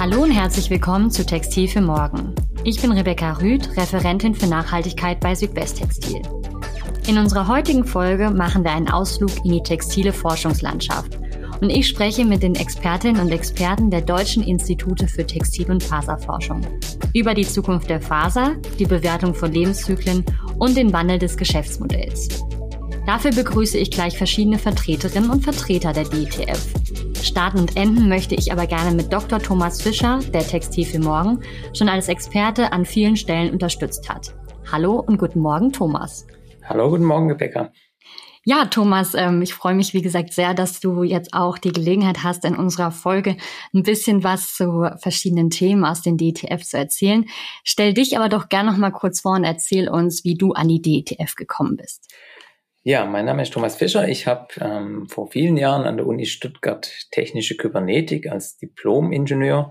Hallo und herzlich willkommen zu Textil für Morgen. Ich bin Rebecca Rüth, Referentin für Nachhaltigkeit bei Südwesttextil. In unserer heutigen Folge machen wir einen Ausflug in die textile Forschungslandschaft und ich spreche mit den Expertinnen und Experten der Deutschen Institute für Textil- und Faserforschung über die Zukunft der Faser, die Bewertung von Lebenszyklen und den Wandel des Geschäftsmodells. Dafür begrüße ich gleich verschiedene Vertreterinnen und Vertreter der DTF. Starten und enden möchte ich aber gerne mit Dr. Thomas Fischer, der Textil für Morgen schon als Experte an vielen Stellen unterstützt hat. Hallo und guten Morgen, Thomas. Hallo, guten Morgen, Rebecca. Ja, Thomas, ähm, ich freue mich, wie gesagt, sehr, dass du jetzt auch die Gelegenheit hast, in unserer Folge ein bisschen was zu verschiedenen Themen aus den DETF zu erzählen. Stell dich aber doch gerne noch mal kurz vor und erzähl uns, wie du an die DETF gekommen bist. Ja, mein Name ist Thomas Fischer. Ich habe ähm, vor vielen Jahren an der Uni Stuttgart technische Kybernetik als Diplom-Ingenieur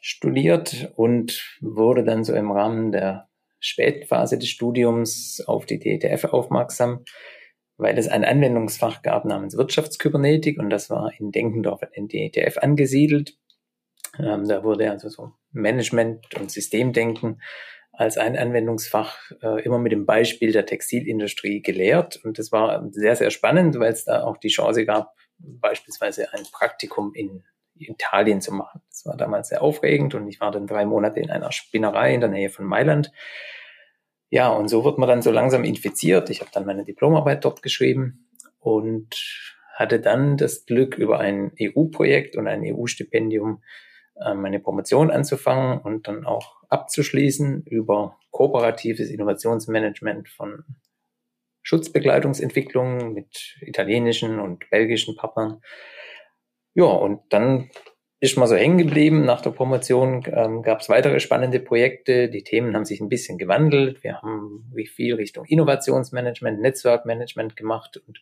studiert und wurde dann so im Rahmen der Spätphase des Studiums auf die DETF aufmerksam, weil es ein Anwendungsfach gab namens Wirtschaftskybernetik und das war in Denkendorf in DETF angesiedelt. Ähm, da wurde also so Management und Systemdenken als ein Anwendungsfach äh, immer mit dem Beispiel der Textilindustrie gelehrt. Und das war sehr, sehr spannend, weil es da auch die Chance gab, beispielsweise ein Praktikum in Italien zu machen. Das war damals sehr aufregend und ich war dann drei Monate in einer Spinnerei in der Nähe von Mailand. Ja, und so wird man dann so langsam infiziert. Ich habe dann meine Diplomarbeit dort geschrieben und hatte dann das Glück, über ein EU-Projekt und ein EU-Stipendium meine Promotion anzufangen und dann auch abzuschließen über kooperatives Innovationsmanagement von Schutzbegleitungsentwicklungen mit italienischen und belgischen Partnern. Ja, und dann ist man so hängen geblieben. Nach der Promotion ähm, gab es weitere spannende Projekte. Die Themen haben sich ein bisschen gewandelt. Wir haben viel Richtung Innovationsmanagement, Netzwerkmanagement gemacht und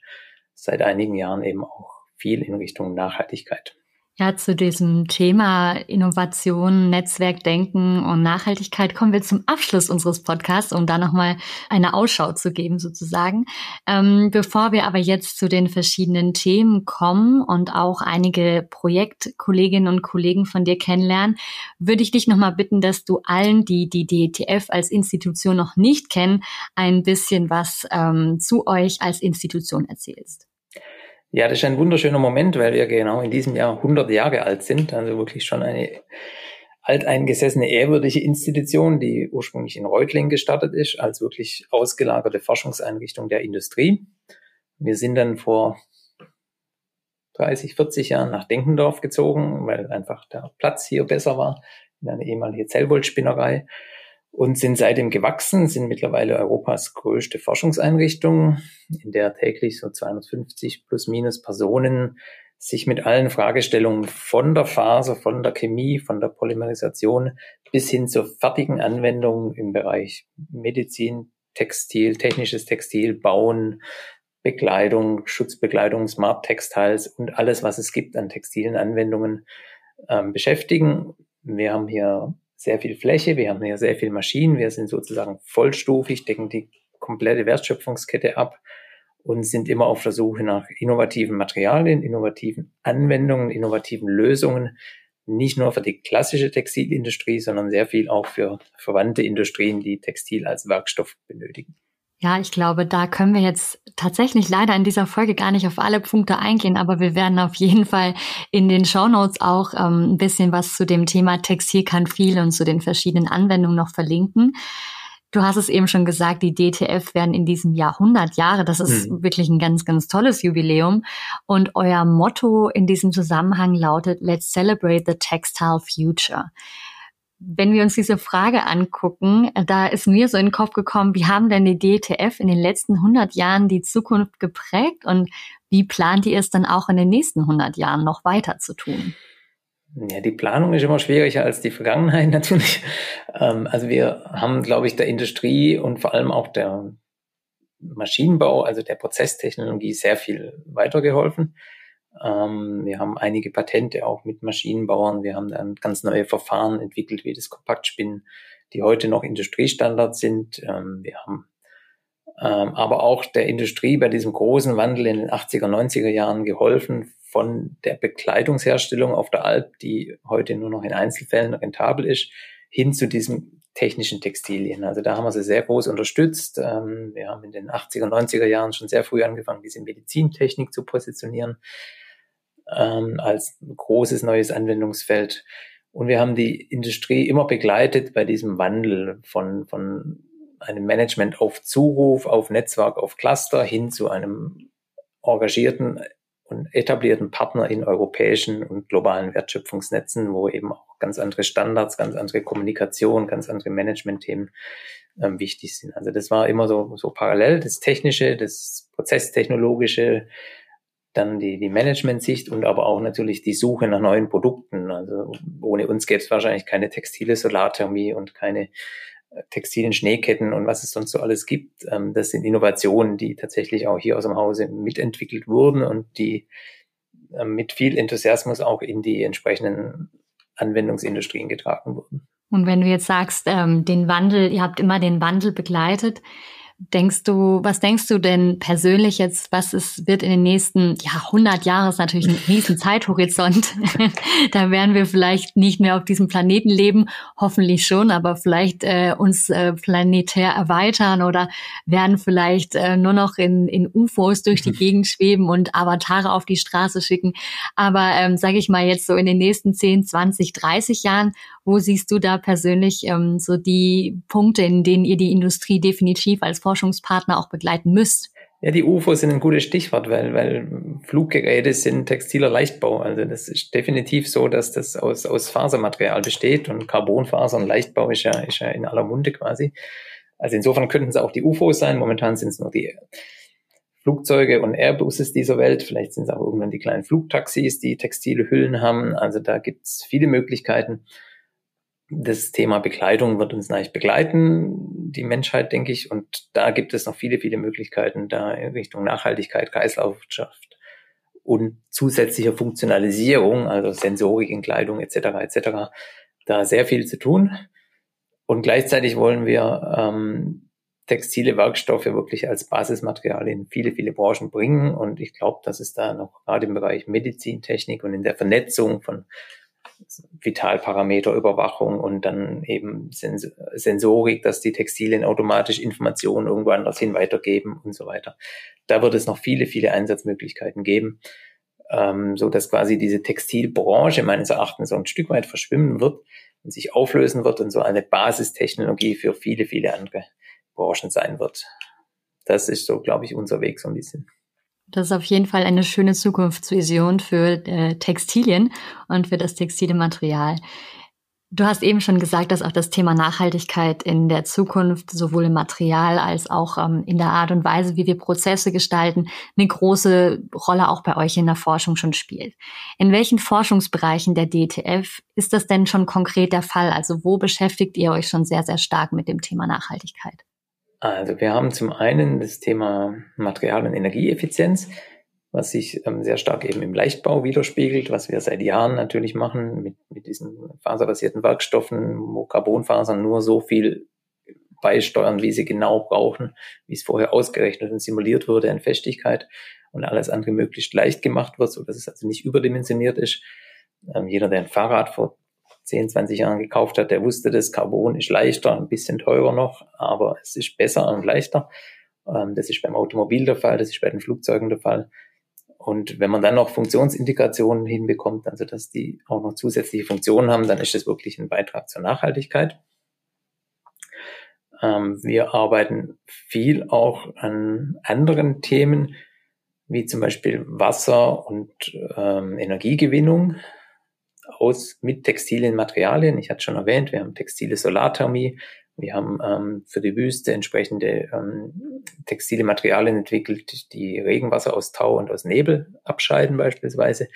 seit einigen Jahren eben auch viel in Richtung Nachhaltigkeit. Ja, zu diesem Thema Innovation, Netzwerkdenken und Nachhaltigkeit kommen wir zum Abschluss unseres Podcasts, um da nochmal eine Ausschau zu geben sozusagen. Ähm, bevor wir aber jetzt zu den verschiedenen Themen kommen und auch einige Projektkolleginnen und Kollegen von dir kennenlernen, würde ich dich nochmal bitten, dass du allen, die die DETF als Institution noch nicht kennen, ein bisschen was ähm, zu euch als Institution erzählst. Ja, das ist ein wunderschöner Moment, weil wir genau in diesem Jahr 100 Jahre alt sind, also wirklich schon eine alteingesessene, ehrwürdige Institution, die ursprünglich in Reutling gestartet ist, als wirklich ausgelagerte Forschungseinrichtung der Industrie. Wir sind dann vor 30, 40 Jahren nach Denkendorf gezogen, weil einfach der Platz hier besser war, in eine ehemalige Zellwollspinnerei und sind seitdem gewachsen, sind mittlerweile Europas größte Forschungseinrichtung, in der täglich so 250 plus minus Personen sich mit allen Fragestellungen von der Faser, von der Chemie, von der Polymerisation bis hin zur fertigen Anwendung im Bereich Medizin, Textil, technisches Textil, Bauen, Bekleidung, Schutzbekleidung, Smart Textiles und alles, was es gibt an textilen Anwendungen ähm, beschäftigen. Wir haben hier sehr viel Fläche, wir haben hier sehr viel Maschinen, wir sind sozusagen vollstufig, decken die komplette Wertschöpfungskette ab und sind immer auf der Suche nach innovativen Materialien, innovativen Anwendungen, innovativen Lösungen, nicht nur für die klassische Textilindustrie, sondern sehr viel auch für verwandte Industrien, die Textil als Werkstoff benötigen. Ja, ich glaube, da können wir jetzt tatsächlich leider in dieser Folge gar nicht auf alle Punkte eingehen, aber wir werden auf jeden Fall in den Show Notes auch ähm, ein bisschen was zu dem Thema Textil kann viel und zu den verschiedenen Anwendungen noch verlinken. Du hast es eben schon gesagt, die DTF werden in diesem Jahr 100 Jahre. Das ist hm. wirklich ein ganz, ganz tolles Jubiläum. Und euer Motto in diesem Zusammenhang lautet, Let's celebrate the textile future wenn wir uns diese Frage angucken, da ist mir so in den Kopf gekommen, wie haben denn die DTF in den letzten 100 Jahren die Zukunft geprägt und wie plant ihr es dann auch in den nächsten 100 Jahren noch weiter zu tun? Ja, die Planung ist immer schwieriger als die Vergangenheit natürlich. Ähm, also wir haben, glaube ich, der Industrie und vor allem auch der Maschinenbau, also der Prozesstechnologie sehr viel weitergeholfen. Ähm, wir haben einige Patente auch mit Maschinenbauern. Wir haben dann ganz neue Verfahren entwickelt, wie das Kompaktspinnen, die heute noch Industriestandards sind. Ähm, wir haben ähm, aber auch der Industrie bei diesem großen Wandel in den 80er, 90er Jahren geholfen, von der Bekleidungsherstellung auf der Alp, die heute nur noch in Einzelfällen rentabel ist, hin zu diesem technischen Textilien. Also da haben wir sie sehr groß unterstützt. Ähm, wir haben in den 80er, 90er Jahren schon sehr früh angefangen, diese Medizintechnik zu positionieren ähm, als großes neues Anwendungsfeld. Und wir haben die Industrie immer begleitet bei diesem Wandel von, von einem Management auf Zuruf, auf Netzwerk, auf Cluster hin zu einem engagierten und etablierten Partner in europäischen und globalen Wertschöpfungsnetzen, wo eben auch ganz andere Standards, ganz andere Kommunikation, ganz andere Managementthemen ähm, wichtig sind. Also das war immer so, so parallel, das Technische, das Prozesstechnologische, dann die, die Management-Sicht und aber auch natürlich die Suche nach neuen Produkten. Also ohne uns gäbe es wahrscheinlich keine textile Solarthermie und keine textilen Schneeketten und was es sonst so alles gibt. Ähm, das sind Innovationen, die tatsächlich auch hier aus dem Hause mitentwickelt wurden und die ähm, mit viel Enthusiasmus auch in die entsprechenden Anwendungsindustrien getragen wurden. Und wenn du jetzt sagst, ähm, den Wandel, ihr habt immer den Wandel begleitet, Denkst du, was denkst du denn persönlich jetzt, was es wird in den nächsten, ja, 100 Jahren ist natürlich ein riesen Zeithorizont. da werden wir vielleicht nicht mehr auf diesem Planeten leben, hoffentlich schon, aber vielleicht äh, uns äh, planetär erweitern oder werden vielleicht äh, nur noch in, in UFOs durch die Gegend schweben und Avatare auf die Straße schicken. Aber ähm, sage ich mal jetzt so in den nächsten 10, 20, 30 Jahren, wo siehst du da persönlich ähm, so die Punkte, in denen ihr die Industrie definitiv als Forschungspartner auch begleiten müsst? Ja, die UFOs sind ein gutes Stichwort, weil, weil Fluggeräte sind textiler Leichtbau. Also das ist definitiv so, dass das aus, aus Fasermaterial besteht und Carbonfaser und Leichtbau ist ja, ist ja in aller Munde quasi. Also insofern könnten es auch die UFOs sein. Momentan sind es nur die Flugzeuge und Airbuses dieser Welt. Vielleicht sind es auch irgendwann die kleinen Flugtaxis, die textile Hüllen haben. Also da gibt es viele Möglichkeiten das Thema Bekleidung wird uns natürlich begleiten, die Menschheit, denke ich. Und da gibt es noch viele, viele Möglichkeiten, da in Richtung Nachhaltigkeit, Kreislaufwirtschaft und zusätzlicher Funktionalisierung, also Sensorik in Kleidung etc. etc. da sehr viel zu tun. Und gleichzeitig wollen wir ähm, textile Werkstoffe wirklich als Basismaterial in viele, viele Branchen bringen. Und ich glaube, dass es da noch gerade im Bereich Medizintechnik und in der Vernetzung von Vitalparameterüberwachung und dann eben Sens Sensorik, dass die Textilien automatisch Informationen irgendwo anders hin weitergeben und so weiter. Da wird es noch viele, viele Einsatzmöglichkeiten geben, ähm, so dass quasi diese Textilbranche meines Erachtens so ein Stück weit verschwimmen wird und sich auflösen wird und so eine Basistechnologie für viele, viele andere Branchen sein wird. Das ist so, glaube ich, unser Weg so ein bisschen. Das ist auf jeden Fall eine schöne Zukunftsvision für äh, Textilien und für das textile Material. Du hast eben schon gesagt, dass auch das Thema Nachhaltigkeit in der Zukunft sowohl im Material als auch ähm, in der Art und Weise, wie wir Prozesse gestalten, eine große Rolle auch bei euch in der Forschung schon spielt. In welchen Forschungsbereichen der DTF ist das denn schon konkret der Fall? Also wo beschäftigt ihr euch schon sehr, sehr stark mit dem Thema Nachhaltigkeit? Also wir haben zum einen das Thema Material- und Energieeffizienz, was sich ähm, sehr stark eben im Leichtbau widerspiegelt, was wir seit Jahren natürlich machen mit, mit diesen faserbasierten Werkstoffen, wo Carbonfasern nur so viel beisteuern, wie sie genau brauchen, wie es vorher ausgerechnet und simuliert wurde in Festigkeit und alles andere möglichst leicht gemacht wird, so dass es also nicht überdimensioniert ist. Ähm, jeder, der ein Fahrrad vor 10, 20 Jahren gekauft hat, der wusste, das Carbon ist leichter, ein bisschen teurer noch, aber es ist besser und leichter. Ähm, das ist beim Automobil der Fall, das ist bei den Flugzeugen der Fall. Und wenn man dann noch Funktionsintegrationen hinbekommt, also dass die auch noch zusätzliche Funktionen haben, dann ist das wirklich ein Beitrag zur Nachhaltigkeit. Ähm, wir arbeiten viel auch an anderen Themen, wie zum Beispiel Wasser und ähm, Energiegewinnung aus mit textilen Materialien. Ich hatte schon erwähnt, wir haben textile Solarthermie, wir haben ähm, für die Wüste entsprechende ähm, textile Materialien entwickelt, die Regenwasser aus Tau und aus Nebel abscheiden beispielsweise.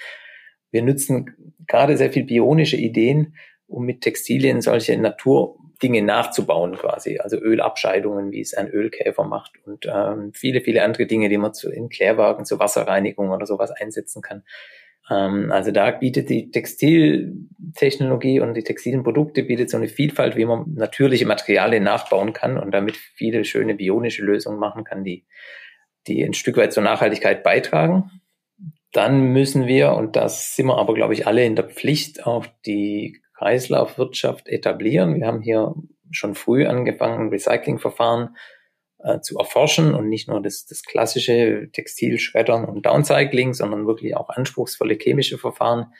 wir nutzen gerade sehr viel bionische Ideen, um mit Textilien solche Naturdinge nachzubauen quasi. Also Ölabscheidungen, wie es ein Ölkäfer macht und ähm, viele, viele andere Dinge, die man zu, in Klärwagen zur Wasserreinigung oder sowas einsetzen kann. Ähm, also da bietet die Textiltechnologie und die textilen Produkte bietet so eine Vielfalt, wie man natürliche Materialien nachbauen kann und damit viele schöne bionische Lösungen machen kann, die, die ein Stück weit zur Nachhaltigkeit beitragen. Dann müssen wir, und das sind wir aber, glaube ich, alle in der Pflicht, auch die Kreislaufwirtschaft etablieren. Wir haben hier schon früh angefangen, Recyclingverfahren äh, zu erforschen und nicht nur das, das klassische Textilschreddern und Downcycling, sondern wirklich auch anspruchsvolle chemische Verfahren,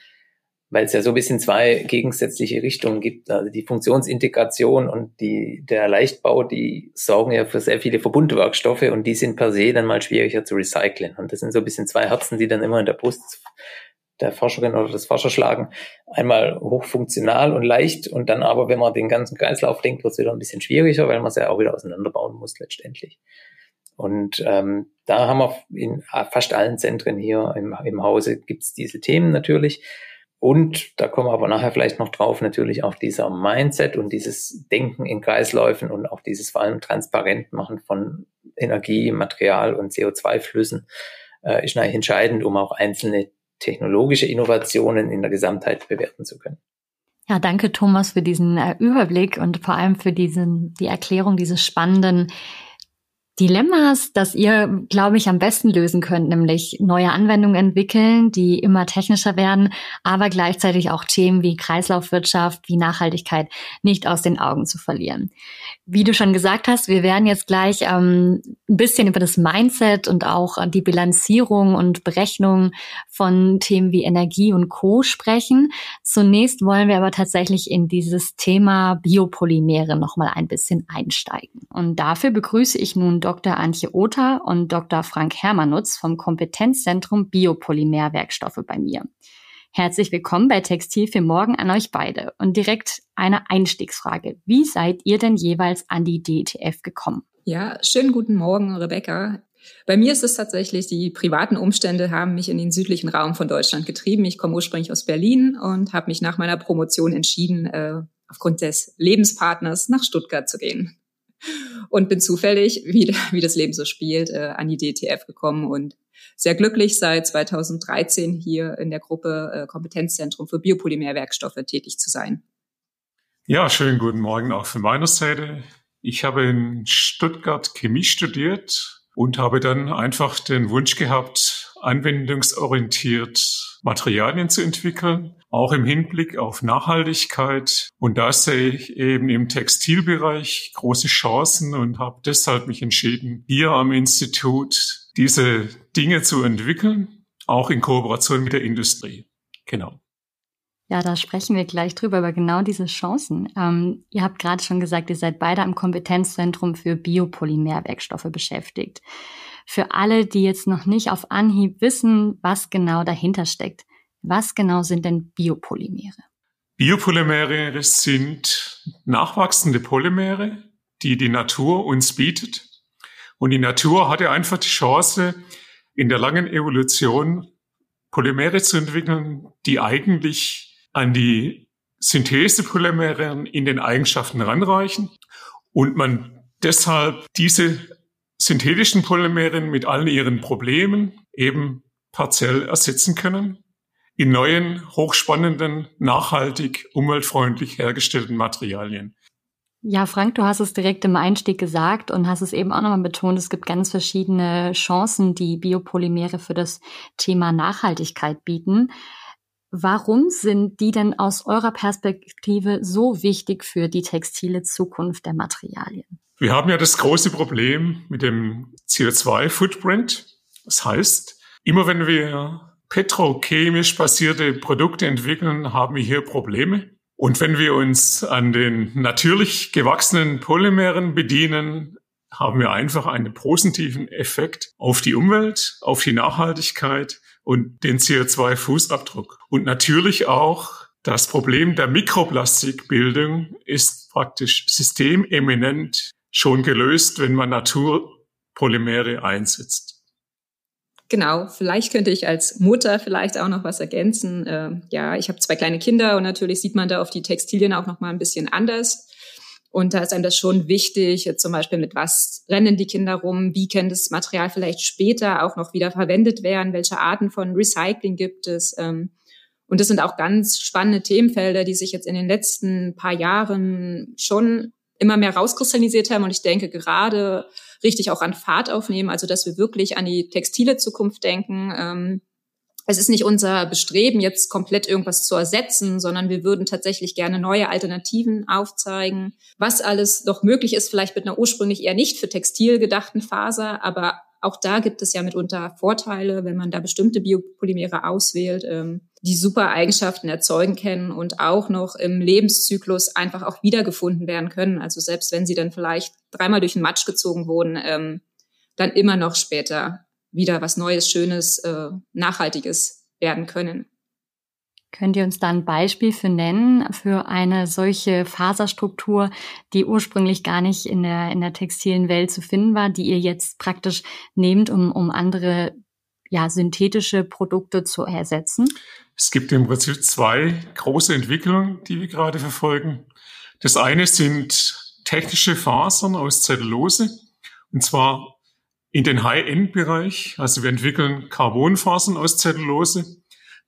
weil es ja so ein bisschen zwei gegensätzliche Richtungen gibt. Also die Funktionsintegration und die, der Leichtbau, die sorgen ja für sehr viele Verbundwerkstoffe und die sind per se dann mal schwieriger zu recyceln. Und das sind so ein bisschen zwei Herzen, die dann immer in der Brust der Forscherin oder des Forscher schlagen. Einmal hochfunktional und leicht und dann aber, wenn man den ganzen Kreislauf denkt, wird es wieder ein bisschen schwieriger, weil man es ja auch wieder auseinanderbauen muss letztendlich. Und ähm, da haben wir in fast allen Zentren hier im, im Hause gibt's diese Themen natürlich. Und da kommen wir aber nachher vielleicht noch drauf, natürlich auch dieser Mindset und dieses Denken in Kreisläufen und auch dieses vor allem transparent machen von Energie, Material und CO2-Flüssen äh, ist eigentlich entscheidend, um auch einzelne technologische Innovationen in der Gesamtheit bewerten zu können. Ja, danke Thomas für diesen äh, Überblick und vor allem für diesen, die Erklärung dieses spannenden Dilemmas, das ihr, glaube ich, am besten lösen könnt, nämlich neue Anwendungen entwickeln, die immer technischer werden, aber gleichzeitig auch Themen wie Kreislaufwirtschaft, wie Nachhaltigkeit nicht aus den Augen zu verlieren. Wie du schon gesagt hast, wir werden jetzt gleich ähm, ein bisschen über das Mindset und auch die Bilanzierung und Berechnung von Themen wie Energie und Co sprechen. Zunächst wollen wir aber tatsächlich in dieses Thema Biopolymere nochmal ein bisschen einsteigen. Und dafür begrüße ich nun Dr. Antje Oter und Dr. Frank Hermannutz vom Kompetenzzentrum Biopolymerwerkstoffe bei mir. Herzlich willkommen bei Textil für morgen an euch beide. Und direkt eine Einstiegsfrage. Wie seid ihr denn jeweils an die DTF gekommen? Ja, schönen guten Morgen, Rebecca. Bei mir ist es tatsächlich, die privaten Umstände haben mich in den südlichen Raum von Deutschland getrieben. Ich komme ursprünglich aus Berlin und habe mich nach meiner Promotion entschieden, äh, aufgrund des Lebenspartners nach Stuttgart zu gehen und bin zufällig, wie, wie das Leben so spielt, äh, an die DTF gekommen und sehr glücklich seit 2013 hier in der Gruppe äh, Kompetenzzentrum für Biopolymerwerkstoffe tätig zu sein. Ja, schönen guten Morgen auch von meiner Seite. Ich habe in Stuttgart Chemie studiert und habe dann einfach den Wunsch gehabt, anwendungsorientiert Materialien zu entwickeln auch im Hinblick auf Nachhaltigkeit. Und da sehe ich eben im Textilbereich große Chancen und habe deshalb mich entschieden, hier am Institut diese Dinge zu entwickeln, auch in Kooperation mit der Industrie. Genau. Ja, da sprechen wir gleich drüber, über genau diese Chancen. Ähm, ihr habt gerade schon gesagt, ihr seid beide am Kompetenzzentrum für Biopolymerwerkstoffe beschäftigt. Für alle, die jetzt noch nicht auf Anhieb wissen, was genau dahinter steckt, was genau sind denn Biopolymere? Biopolymere sind nachwachsende Polymere, die die Natur uns bietet. Und die Natur hatte einfach die Chance, in der langen Evolution Polymere zu entwickeln, die eigentlich an die Synthesepolymere in den Eigenschaften ranreichen und man deshalb diese synthetischen Polymere mit allen ihren Problemen eben partiell ersetzen können in neuen, hochspannenden, nachhaltig, umweltfreundlich hergestellten Materialien. Ja, Frank, du hast es direkt im Einstieg gesagt und hast es eben auch nochmal betont, es gibt ganz verschiedene Chancen, die Biopolymere für das Thema Nachhaltigkeit bieten. Warum sind die denn aus eurer Perspektive so wichtig für die textile Zukunft der Materialien? Wir haben ja das große Problem mit dem CO2-Footprint. Das heißt, immer wenn wir petrochemisch basierte Produkte entwickeln, haben wir hier Probleme. Und wenn wir uns an den natürlich gewachsenen Polymeren bedienen, haben wir einfach einen positiven Effekt auf die Umwelt, auf die Nachhaltigkeit und den CO2-Fußabdruck. Und natürlich auch das Problem der Mikroplastikbildung ist praktisch systememinent schon gelöst, wenn man Naturpolymere einsetzt. Genau, vielleicht könnte ich als Mutter vielleicht auch noch was ergänzen. Äh, ja, ich habe zwei kleine Kinder und natürlich sieht man da auf die Textilien auch noch mal ein bisschen anders. Und da ist einem das schon wichtig, zum Beispiel mit was rennen die Kinder rum, wie kann das Material vielleicht später auch noch wieder verwendet werden, welche Arten von Recycling gibt es. Ähm, und das sind auch ganz spannende Themenfelder, die sich jetzt in den letzten paar Jahren schon immer mehr rauskristallisiert haben und ich denke gerade richtig auch an Fahrt aufnehmen, also dass wir wirklich an die textile Zukunft denken. Ähm, es ist nicht unser Bestreben, jetzt komplett irgendwas zu ersetzen, sondern wir würden tatsächlich gerne neue Alternativen aufzeigen, was alles noch möglich ist, vielleicht mit einer ursprünglich eher nicht für Textil gedachten Faser, aber auch da gibt es ja mitunter Vorteile, wenn man da bestimmte Biopolymere auswählt, ähm, die super Eigenschaften erzeugen können und auch noch im Lebenszyklus einfach auch wiedergefunden werden können. Also selbst wenn sie dann vielleicht dreimal durch den Matsch gezogen wurden, ähm, dann immer noch später wieder was Neues, Schönes, äh, Nachhaltiges werden können. Könnt ihr uns da ein Beispiel für nennen, für eine solche Faserstruktur, die ursprünglich gar nicht in der, in der textilen Welt zu finden war, die ihr jetzt praktisch nehmt, um, um andere ja, synthetische Produkte zu ersetzen? Es gibt im Prinzip zwei große Entwicklungen, die wir gerade verfolgen. Das eine sind technische Fasern aus Zellulose, und zwar in den High-End-Bereich. Also wir entwickeln Carbonfasern aus Zellulose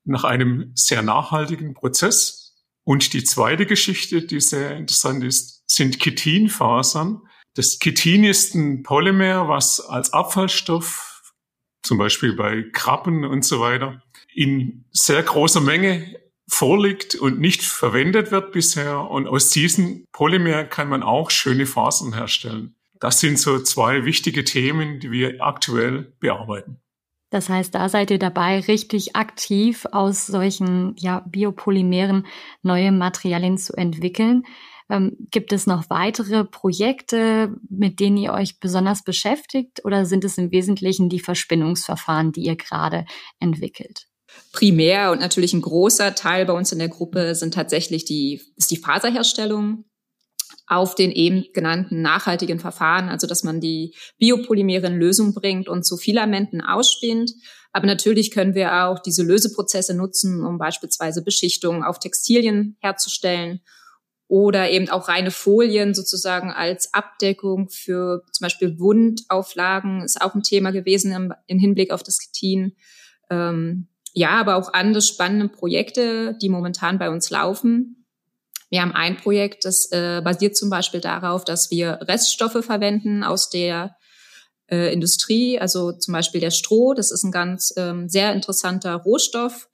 nach einem sehr nachhaltigen Prozess. Und die zweite Geschichte, die sehr interessant ist, sind Chitinfasern. Das Chitin ist ein Polymer, was als Abfallstoff, zum Beispiel bei Krabben und so weiter, in sehr großer Menge vorliegt und nicht verwendet wird bisher. Und aus diesem Polymer kann man auch schöne Fasern herstellen. Das sind so zwei wichtige Themen, die wir aktuell bearbeiten. Das heißt, da seid ihr dabei, richtig aktiv aus solchen ja, Biopolymeren neue Materialien zu entwickeln. Ähm, gibt es noch weitere Projekte, mit denen ihr euch besonders beschäftigt oder sind es im Wesentlichen die Verspinnungsverfahren, die ihr gerade entwickelt? Primär und natürlich ein großer Teil bei uns in der Gruppe sind tatsächlich die, ist die Faserherstellung auf den eben genannten nachhaltigen Verfahren, also dass man die Biopolymere in Lösung bringt und zu Filamenten ausspinnt. Aber natürlich können wir auch diese Löseprozesse nutzen, um beispielsweise Beschichtungen auf Textilien herzustellen oder eben auch reine Folien sozusagen als Abdeckung für zum Beispiel Wundauflagen ist auch ein Thema gewesen im, im Hinblick auf das Ketin. Ähm, ja, aber auch andere spannende Projekte, die momentan bei uns laufen. Wir haben ein Projekt, das äh, basiert zum Beispiel darauf, dass wir Reststoffe verwenden aus der äh, Industrie, also zum Beispiel der Stroh. Das ist ein ganz ähm, sehr interessanter Rohstoff,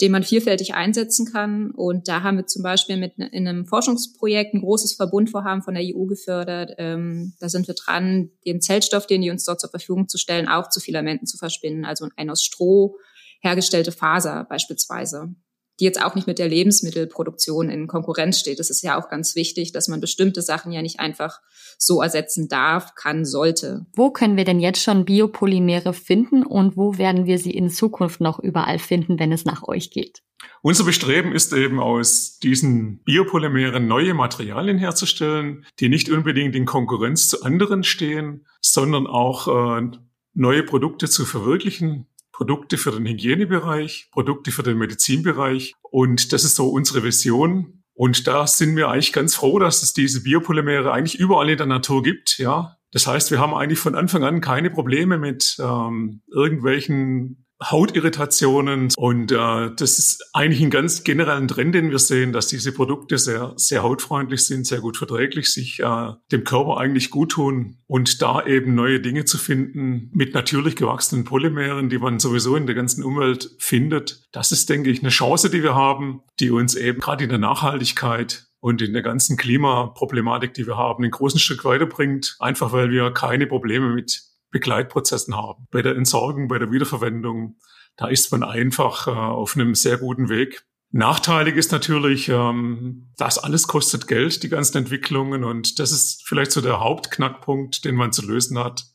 den man vielfältig einsetzen kann. Und da haben wir zum Beispiel mit in einem Forschungsprojekt ein großes Verbundvorhaben von der EU gefördert. Ähm, da sind wir dran, den Zellstoff, den die uns dort zur Verfügung zu stellen, auch zu Filamenten zu verspinnen. Also ein aus Stroh hergestellte Faser beispielsweise die jetzt auch nicht mit der Lebensmittelproduktion in Konkurrenz steht. Das ist ja auch ganz wichtig, dass man bestimmte Sachen ja nicht einfach so ersetzen darf, kann, sollte. Wo können wir denn jetzt schon Biopolymere finden und wo werden wir sie in Zukunft noch überall finden, wenn es nach euch geht? Unser Bestreben ist eben aus diesen Biopolymeren neue Materialien herzustellen, die nicht unbedingt in Konkurrenz zu anderen stehen, sondern auch äh, neue Produkte zu verwirklichen, Produkte für den Hygienebereich, Produkte für den Medizinbereich. Und das ist so unsere Vision. Und da sind wir eigentlich ganz froh, dass es diese Biopolymere eigentlich überall in der Natur gibt. Ja, das heißt, wir haben eigentlich von Anfang an keine Probleme mit ähm, irgendwelchen Hautirritationen. Und äh, das ist eigentlich ein ganz generellen Trend, den wir sehen, dass diese Produkte sehr, sehr hautfreundlich sind, sehr gut verträglich, sich äh, dem Körper eigentlich gut tun und da eben neue Dinge zu finden mit natürlich gewachsenen Polymeren, die man sowieso in der ganzen Umwelt findet. Das ist, denke ich, eine Chance, die wir haben, die uns eben gerade in der Nachhaltigkeit und in der ganzen Klimaproblematik, die wir haben, einen großen Stück weiterbringt, einfach weil wir keine Probleme mit Begleitprozessen haben. Bei der Entsorgung, bei der Wiederverwendung, da ist man einfach äh, auf einem sehr guten Weg. Nachteilig ist natürlich, ähm, das alles kostet Geld, die ganzen Entwicklungen. Und das ist vielleicht so der Hauptknackpunkt, den man zu lösen hat,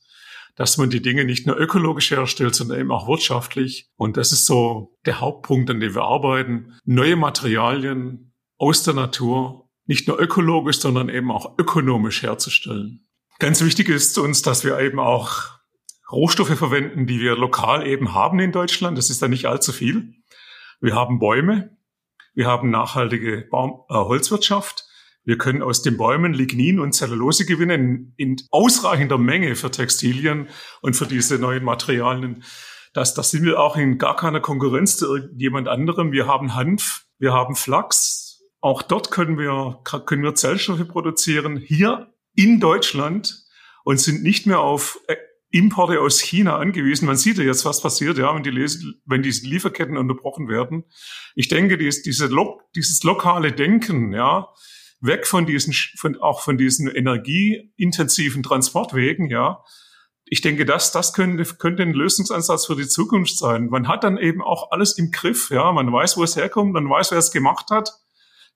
dass man die Dinge nicht nur ökologisch herstellt, sondern eben auch wirtschaftlich. Und das ist so der Hauptpunkt, an dem wir arbeiten. Neue Materialien aus der Natur, nicht nur ökologisch, sondern eben auch ökonomisch herzustellen. Ganz wichtig ist uns, dass wir eben auch Rohstoffe verwenden, die wir lokal eben haben in Deutschland. Das ist ja nicht allzu viel. Wir haben Bäume, wir haben nachhaltige Baum äh, Holzwirtschaft. Wir können aus den Bäumen Lignin und Zellulose gewinnen in ausreichender Menge für Textilien und für diese neuen Materialien. Das, das sind wir auch in gar keiner Konkurrenz zu irgendjemand anderem. Wir haben Hanf, wir haben Flachs. Auch dort können wir, können wir Zellstoffe produzieren. Hier in Deutschland und sind nicht mehr auf äh, Importe aus China angewiesen. Man sieht ja jetzt, was passiert, ja, wenn die, wenn die Lieferketten unterbrochen werden. Ich denke, dies, diese lo dieses lokale Denken, ja, weg von diesen, von, auch von diesen energieintensiven Transportwegen, ja. Ich denke, das, das könnte, könnte ein Lösungsansatz für die Zukunft sein. Man hat dann eben auch alles im Griff, ja. Man weiß, wo es herkommt, man weiß, wer es gemacht hat.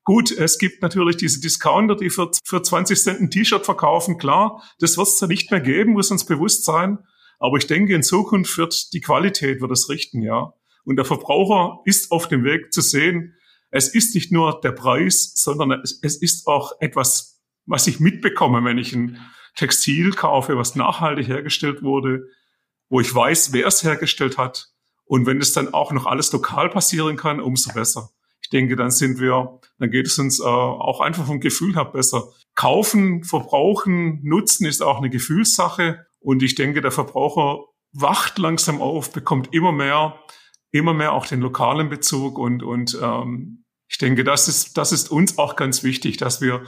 Gut, es gibt natürlich diese Discounter, die für, für 20 Cent ein T-Shirt verkaufen. Klar, das wird es da nicht mehr geben, muss uns bewusst sein. Aber ich denke, in Zukunft wird die Qualität wird es richten, ja. Und der Verbraucher ist auf dem Weg zu sehen, es ist nicht nur der Preis, sondern es, es ist auch etwas, was ich mitbekomme, wenn ich ein Textil kaufe, was nachhaltig hergestellt wurde, wo ich weiß, wer es hergestellt hat. Und wenn es dann auch noch alles lokal passieren kann, umso besser ich denke, dann sind wir, dann geht es uns äh, auch einfach vom Gefühl her besser. Kaufen, verbrauchen, nutzen ist auch eine Gefühlssache. Und ich denke, der Verbraucher wacht langsam auf, bekommt immer mehr, immer mehr auch den lokalen Bezug. Und, und ähm, ich denke, das ist, das ist uns auch ganz wichtig, dass wir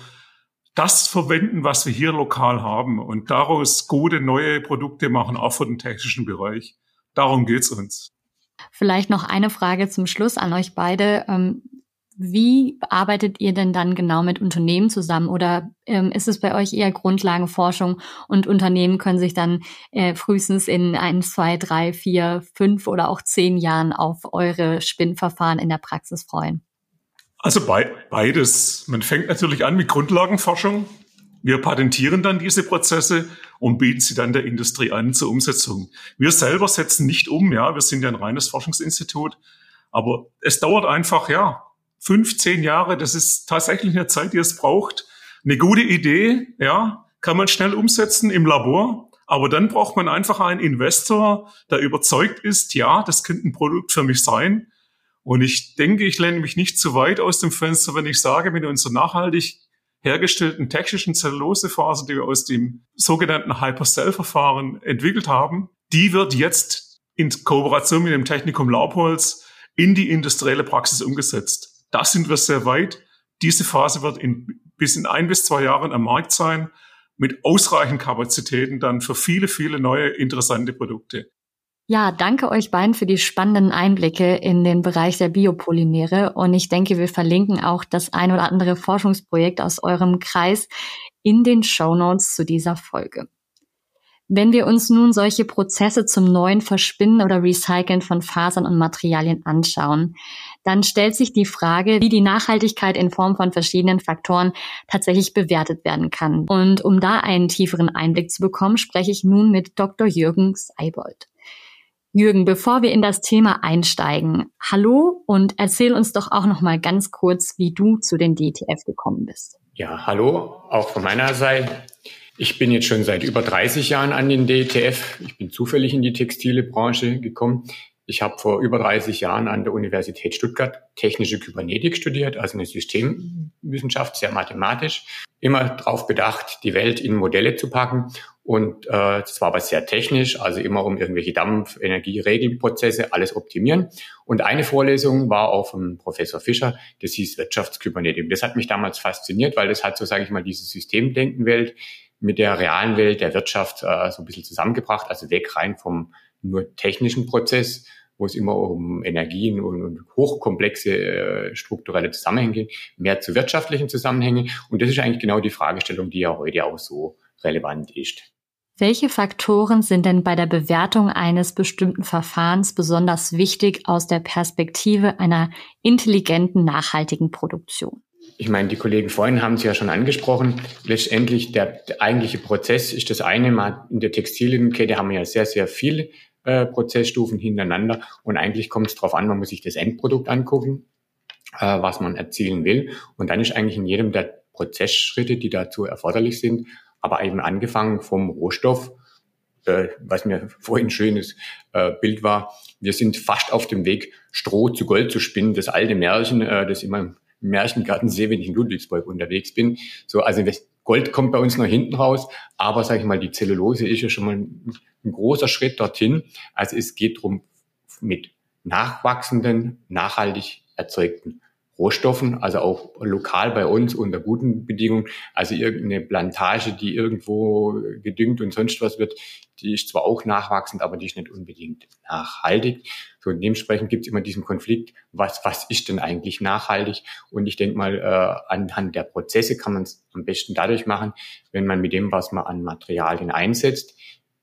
das verwenden, was wir hier lokal haben und daraus gute neue Produkte machen, auch für den technischen Bereich. Darum geht's uns. Vielleicht noch eine Frage zum Schluss an euch beide. Ähm, wie arbeitet ihr denn dann genau mit Unternehmen zusammen? Oder ähm, ist es bei euch eher Grundlagenforschung und Unternehmen können sich dann äh, frühestens in ein, zwei, drei, vier, fünf oder auch zehn Jahren auf eure Spinnverfahren in der Praxis freuen? Also beides. Man fängt natürlich an mit Grundlagenforschung. Wir patentieren dann diese Prozesse und bieten sie dann der Industrie an zur Umsetzung. Wir selber setzen nicht um, ja, wir sind ja ein reines Forschungsinstitut, aber es dauert einfach, ja, fünf, zehn Jahre, das ist tatsächlich eine Zeit, die es braucht. Eine gute Idee, ja, kann man schnell umsetzen im Labor, aber dann braucht man einfach einen Investor, der überzeugt ist, ja, das könnte ein Produkt für mich sein. Und ich denke, ich lehne mich nicht zu weit aus dem Fenster, wenn ich sage, mit unserer nachhaltig hergestellten technischen Zellulosefaser, die wir aus dem sogenannten Hypercell-Verfahren entwickelt haben, die wird jetzt in Kooperation mit dem Technikum Laubholz in die industrielle Praxis umgesetzt. Da sind wir sehr weit. Diese Phase wird in, bis in ein bis zwei Jahren am Markt sein, mit ausreichend Kapazitäten dann für viele, viele neue interessante Produkte. Ja, danke euch beiden für die spannenden Einblicke in den Bereich der Biopolymere. Und ich denke, wir verlinken auch das ein oder andere Forschungsprojekt aus eurem Kreis in den Show Notes zu dieser Folge. Wenn wir uns nun solche Prozesse zum neuen Verspinnen oder Recyceln von Fasern und Materialien anschauen, dann stellt sich die Frage, wie die Nachhaltigkeit in Form von verschiedenen Faktoren tatsächlich bewertet werden kann. Und um da einen tieferen Einblick zu bekommen, spreche ich nun mit Dr. Jürgen Seibold. Jürgen, bevor wir in das Thema einsteigen, hallo und erzähl uns doch auch noch mal ganz kurz, wie du zu den DTF gekommen bist. Ja, hallo, auch von meiner Seite. Ich bin jetzt schon seit über 30 Jahren an den DTF. Ich bin zufällig in die textile Branche gekommen. Ich habe vor über 30 Jahren an der Universität Stuttgart technische Kybernetik studiert, also eine Systemwissenschaft, sehr mathematisch. Immer darauf bedacht, die Welt in Modelle zu packen. Und äh, das war aber sehr technisch, also immer um irgendwelche Dampf-, Energie-, Regelprozesse, alles optimieren. Und eine Vorlesung war auch vom Professor Fischer, das hieß Wirtschaftskybernetik. Das hat mich damals fasziniert, weil das hat so, sage ich mal, diese Systemdenkenwelt mit der realen Welt der Wirtschaft äh, so ein bisschen zusammengebracht, also weg rein vom nur technischen Prozess wo es immer um Energien und, und hochkomplexe äh, strukturelle Zusammenhänge geht, mehr zu wirtschaftlichen Zusammenhängen. Und das ist eigentlich genau die Fragestellung, die ja heute auch so relevant ist. Welche Faktoren sind denn bei der Bewertung eines bestimmten Verfahrens besonders wichtig aus der Perspektive einer intelligenten, nachhaltigen Produktion? Ich meine, die Kollegen vorhin haben es ja schon angesprochen. Letztendlich der, der eigentliche Prozess ist das eine. in der Textilienkette haben wir ja sehr, sehr viel äh, Prozessstufen hintereinander. Und eigentlich kommt es darauf an, man muss sich das Endprodukt angucken, äh, was man erzielen will. Und dann ist eigentlich in jedem der Prozessschritte, die dazu erforderlich sind, aber eben angefangen vom Rohstoff, äh, was mir vorhin ein schönes äh, Bild war, wir sind fast auf dem Weg, Stroh zu Gold zu spinnen, das alte Märchen, äh, das immer im Märchengarten sehe, wenn ich in Ludwigsburg unterwegs bin. So, also Gold kommt bei uns noch hinten raus, aber sage ich mal, die Zellulose ist ja schon mal ein, ein großer Schritt dorthin. Also es geht darum, mit nachwachsenden, nachhaltig erzeugten Rohstoffen, also auch lokal bei uns unter guten Bedingungen. Also irgendeine Plantage, die irgendwo gedüngt und sonst was wird, die ist zwar auch nachwachsend, aber die ist nicht unbedingt nachhaltig. So dementsprechend gibt es immer diesen Konflikt, was, was ist denn eigentlich nachhaltig? Und ich denke mal, äh, anhand der Prozesse kann man es am besten dadurch machen, wenn man mit dem, was man an Materialien einsetzt,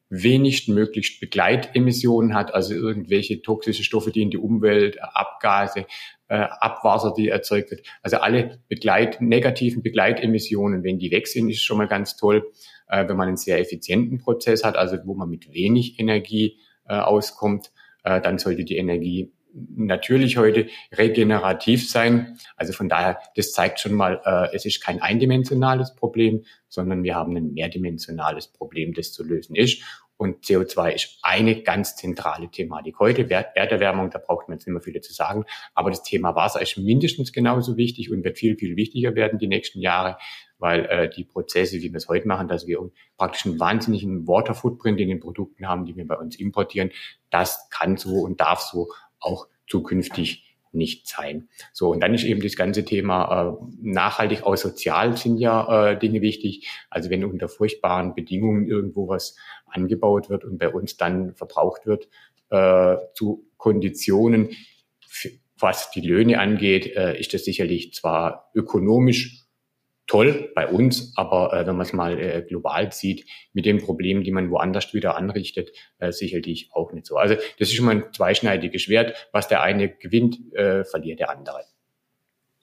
wenig möglichst Begleitemissionen hat, also irgendwelche toxische Stoffe, die in die Umwelt, Abgase, äh, Abwasser, die erzeugt wird. Also alle Begleit, negativen Begleitemissionen, wenn die weg sind, ist schon mal ganz toll. Äh, wenn man einen sehr effizienten Prozess hat, also wo man mit wenig Energie äh, auskommt, äh, dann sollte die Energie natürlich heute regenerativ sein. Also von daher, das zeigt schon mal, äh, es ist kein eindimensionales Problem, sondern wir haben ein mehrdimensionales Problem, das zu lösen ist. Und CO2 ist eine ganz zentrale Thematik. Heute Erderwärmung, da braucht man jetzt nicht mehr viele zu sagen, aber das Thema Wasser ist mindestens genauso wichtig und wird viel, viel wichtiger werden die nächsten Jahre, weil äh, die Prozesse, wie wir es heute machen, dass wir praktisch einen wahnsinnigen Water Footprint in den Produkten haben, die wir bei uns importieren, das kann so und darf so auch zukünftig nicht sein. So, und dann ist eben das ganze Thema äh, nachhaltig auch sozial sind ja äh, Dinge wichtig. Also wenn unter furchtbaren Bedingungen irgendwo was angebaut wird und bei uns dann verbraucht wird äh, zu Konditionen, was die Löhne angeht, äh, ist das sicherlich zwar ökonomisch toll bei uns, aber äh, wenn man es mal äh, global sieht, mit den Problemen, die man woanders wieder anrichtet, äh, sicherlich auch nicht so. Also das ist schon mal ein zweischneidiges Schwert. Was der eine gewinnt, äh, verliert der andere.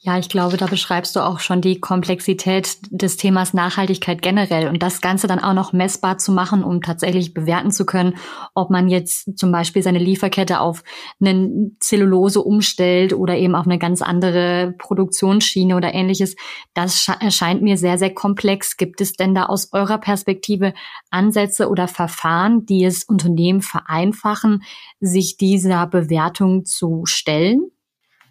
Ja, ich glaube, da beschreibst du auch schon die Komplexität des Themas Nachhaltigkeit generell und das Ganze dann auch noch messbar zu machen, um tatsächlich bewerten zu können, ob man jetzt zum Beispiel seine Lieferkette auf eine Zellulose umstellt oder eben auf eine ganz andere Produktionsschiene oder ähnliches. Das erscheint mir sehr, sehr komplex. Gibt es denn da aus eurer Perspektive Ansätze oder Verfahren, die es Unternehmen vereinfachen, sich dieser Bewertung zu stellen?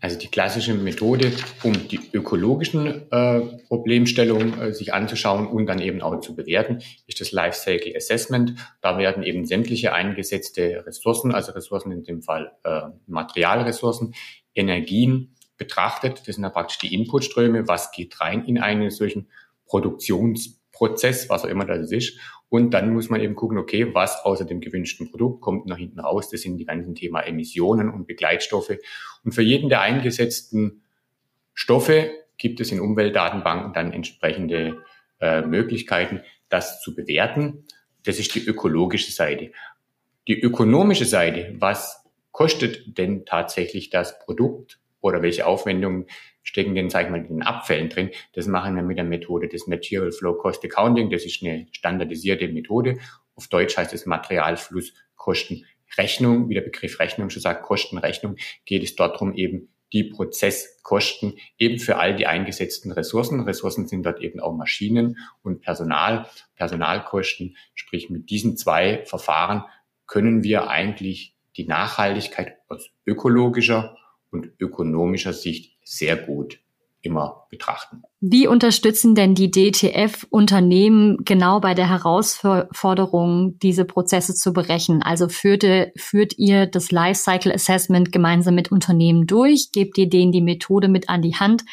Also die klassische Methode, um die ökologischen äh, Problemstellungen äh, sich anzuschauen und dann eben auch zu bewerten, ist das Lifecycle Assessment. Da werden eben sämtliche eingesetzte Ressourcen, also Ressourcen in dem Fall äh, Materialressourcen, Energien betrachtet. Das sind ja praktisch die Inputströme. Was geht rein in einen solchen Produktionsprozess, was auch immer das ist. Und dann muss man eben gucken, okay, was außer dem gewünschten Produkt kommt nach hinten raus. Das sind die ganzen Thema Emissionen und Begleitstoffe. Und für jeden der eingesetzten Stoffe gibt es in Umweltdatenbanken dann entsprechende äh, Möglichkeiten, das zu bewerten. Das ist die ökologische Seite. Die ökonomische Seite, was kostet denn tatsächlich das Produkt oder welche Aufwendungen stecken denn, sag ich mal, in den Abfällen drin. Das machen wir mit der Methode des Material Flow Cost Accounting. Das ist eine standardisierte Methode. Auf Deutsch heißt es Materialflusskostenrechnung. Wie der Begriff Rechnung schon sagt, Kostenrechnung, geht es dort darum, eben die Prozesskosten eben für all die eingesetzten Ressourcen. Ressourcen sind dort eben auch Maschinen und Personal, Personalkosten. Sprich, mit diesen zwei Verfahren können wir eigentlich die Nachhaltigkeit aus ökologischer und ökonomischer Sicht sehr gut immer betrachten. Wie unterstützen denn die DTF-Unternehmen genau bei der Herausforderung, diese Prozesse zu berechnen? Also führt, führt ihr das Lifecycle Assessment gemeinsam mit Unternehmen durch? Gebt ihr denen die Methode mit an die Hand?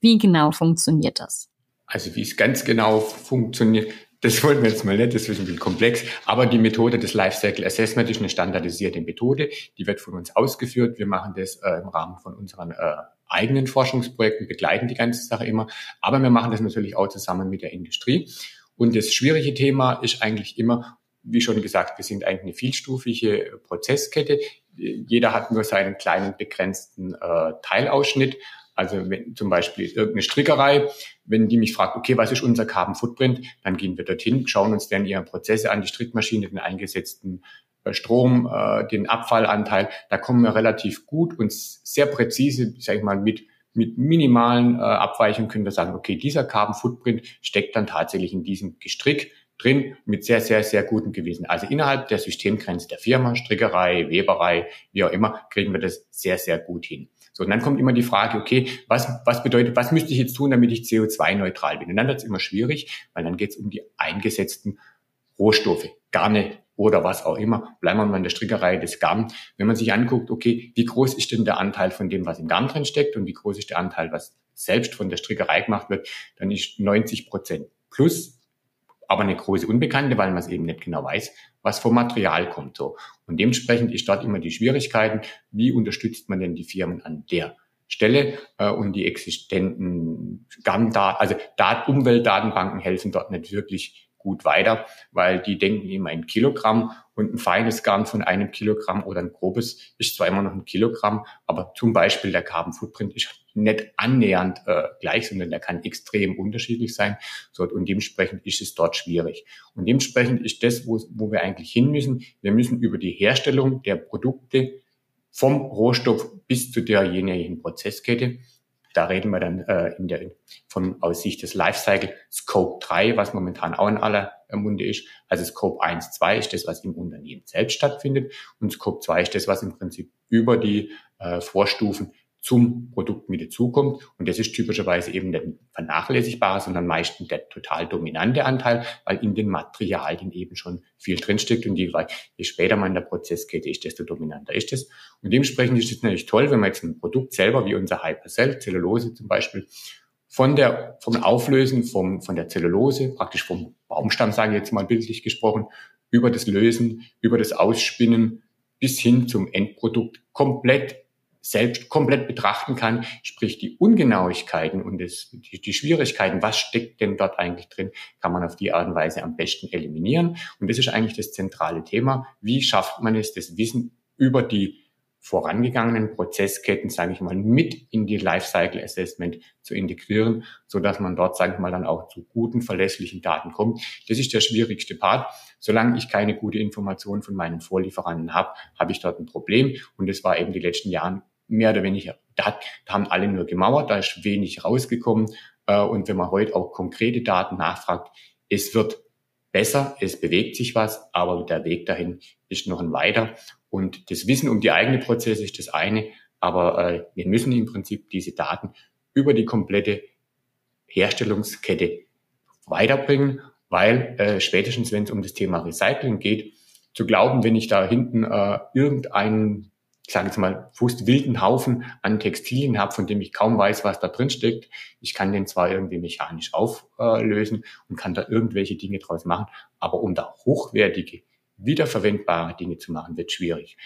Wie genau funktioniert das? Also wie es ganz genau funktioniert, das wollen wir jetzt mal nicht, das ist ein bisschen komplex. Aber die Methode des Lifecycle Assessment ist eine standardisierte Methode. Die wird von uns ausgeführt. Wir machen das äh, im Rahmen von unseren äh, eigenen Forschungsprojekten, begleiten die ganze Sache immer. Aber wir machen das natürlich auch zusammen mit der Industrie. Und das schwierige Thema ist eigentlich immer, wie schon gesagt, wir sind eigentlich eine vielstufige Prozesskette. Jeder hat nur seinen kleinen begrenzten äh, Teilausschnitt. Also wenn zum Beispiel irgendeine Strickerei, wenn die mich fragt, okay, was ist unser Carbon Footprint, dann gehen wir dorthin, schauen uns dann ihre Prozesse an, die Strickmaschine, den eingesetzten äh, Strom, äh, den Abfallanteil. Da kommen wir relativ gut und sehr präzise, sage ich mal, mit mit minimalen äh, Abweichungen können wir sagen, okay, dieser Carbon Footprint steckt dann tatsächlich in diesem Gestrick, drin mit sehr, sehr, sehr gutem Gewissen. Also innerhalb der Systemgrenze der Firma, Strickerei, Weberei, wie auch immer, kriegen wir das sehr, sehr gut hin. So, und dann kommt immer die Frage, okay, was, was bedeutet, was müsste ich jetzt tun, damit ich CO2-neutral bin? Und dann wird es immer schwierig, weil dann geht es um die eingesetzten Rohstoffe, Garne oder was auch immer. Bleiben wir mal in der Strickerei des Garn. Wenn man sich anguckt, okay, wie groß ist denn der Anteil von dem, was im Garn drin steckt und wie groß ist der Anteil, was selbst von der Strickerei gemacht wird, dann ist 90 Prozent plus aber eine große Unbekannte, weil man es eben nicht genau weiß, was vom Material kommt. So. Und dementsprechend ist dort immer die Schwierigkeiten, wie unterstützt man denn die Firmen an der Stelle äh, und die existenten GAN-Daten, also Dat Umweltdatenbanken helfen dort nicht wirklich gut weiter, weil die denken immer in Kilogramm und ein feines Garn von einem Kilogramm oder ein grobes ist zwar immer noch ein Kilogramm, aber zum Beispiel der Carbon Footprint ist nicht annähernd äh, gleich, sondern der kann extrem unterschiedlich sein. So, und dementsprechend ist es dort schwierig. Und dementsprechend ist das, wo, wo wir eigentlich hin müssen. Wir müssen über die Herstellung der Produkte vom Rohstoff bis zu derjenigen Prozesskette da reden wir dann äh, in der, von aus Sicht des Lifecycle Scope 3, was momentan auch in aller Munde ist. Also Scope 1, 2 ist das, was im Unternehmen selbst stattfindet und Scope 2 ist das, was im Prinzip über die äh, Vorstufen zum Produkt mit dazukommt. Und das ist typischerweise eben nicht ein vernachlässigbarer, sondern meistens der total dominante Anteil, weil in den Materialien eben schon viel drinsteckt. Und je, je später man in der Prozesskette ist, desto dominanter ist es. Und dementsprechend ist es natürlich toll, wenn man jetzt ein Produkt selber, wie unser Hypercell, Zellulose zum Beispiel, von der, vom Auflösen vom, von der Zellulose, praktisch vom Baumstamm, sage ich jetzt mal bildlich gesprochen, über das Lösen, über das Ausspinnen bis hin zum Endprodukt komplett selbst komplett betrachten kann, sprich die Ungenauigkeiten und das, die, die, Schwierigkeiten, was steckt denn dort eigentlich drin, kann man auf die Art und Weise am besten eliminieren. Und das ist eigentlich das zentrale Thema. Wie schafft man es, das Wissen über die vorangegangenen Prozessketten, sage ich mal, mit in die Lifecycle Assessment zu integrieren, so dass man dort, sage ich mal, dann auch zu guten, verlässlichen Daten kommt. Das ist der schwierigste Part. Solange ich keine gute Information von meinen Vorlieferanten habe, habe ich dort ein Problem. Und das war eben die letzten Jahren mehr oder weniger, da, da haben alle nur gemauert, da ist wenig rausgekommen. Äh, und wenn man heute auch konkrete Daten nachfragt, es wird besser, es bewegt sich was, aber der Weg dahin ist noch ein weiter. Und das Wissen um die eigenen Prozesse ist das eine, aber äh, wir müssen im Prinzip diese Daten über die komplette Herstellungskette weiterbringen, weil äh, spätestens, wenn es um das Thema Recycling geht, zu glauben, wenn ich da hinten äh, irgendeinen ich sage jetzt mal, fast wilden Haufen an Textilien habe, von dem ich kaum weiß, was da drin steckt. Ich kann den zwar irgendwie mechanisch auflösen und kann da irgendwelche Dinge draus machen, aber um da hochwertige, wiederverwendbare Dinge zu machen, wird schwierig.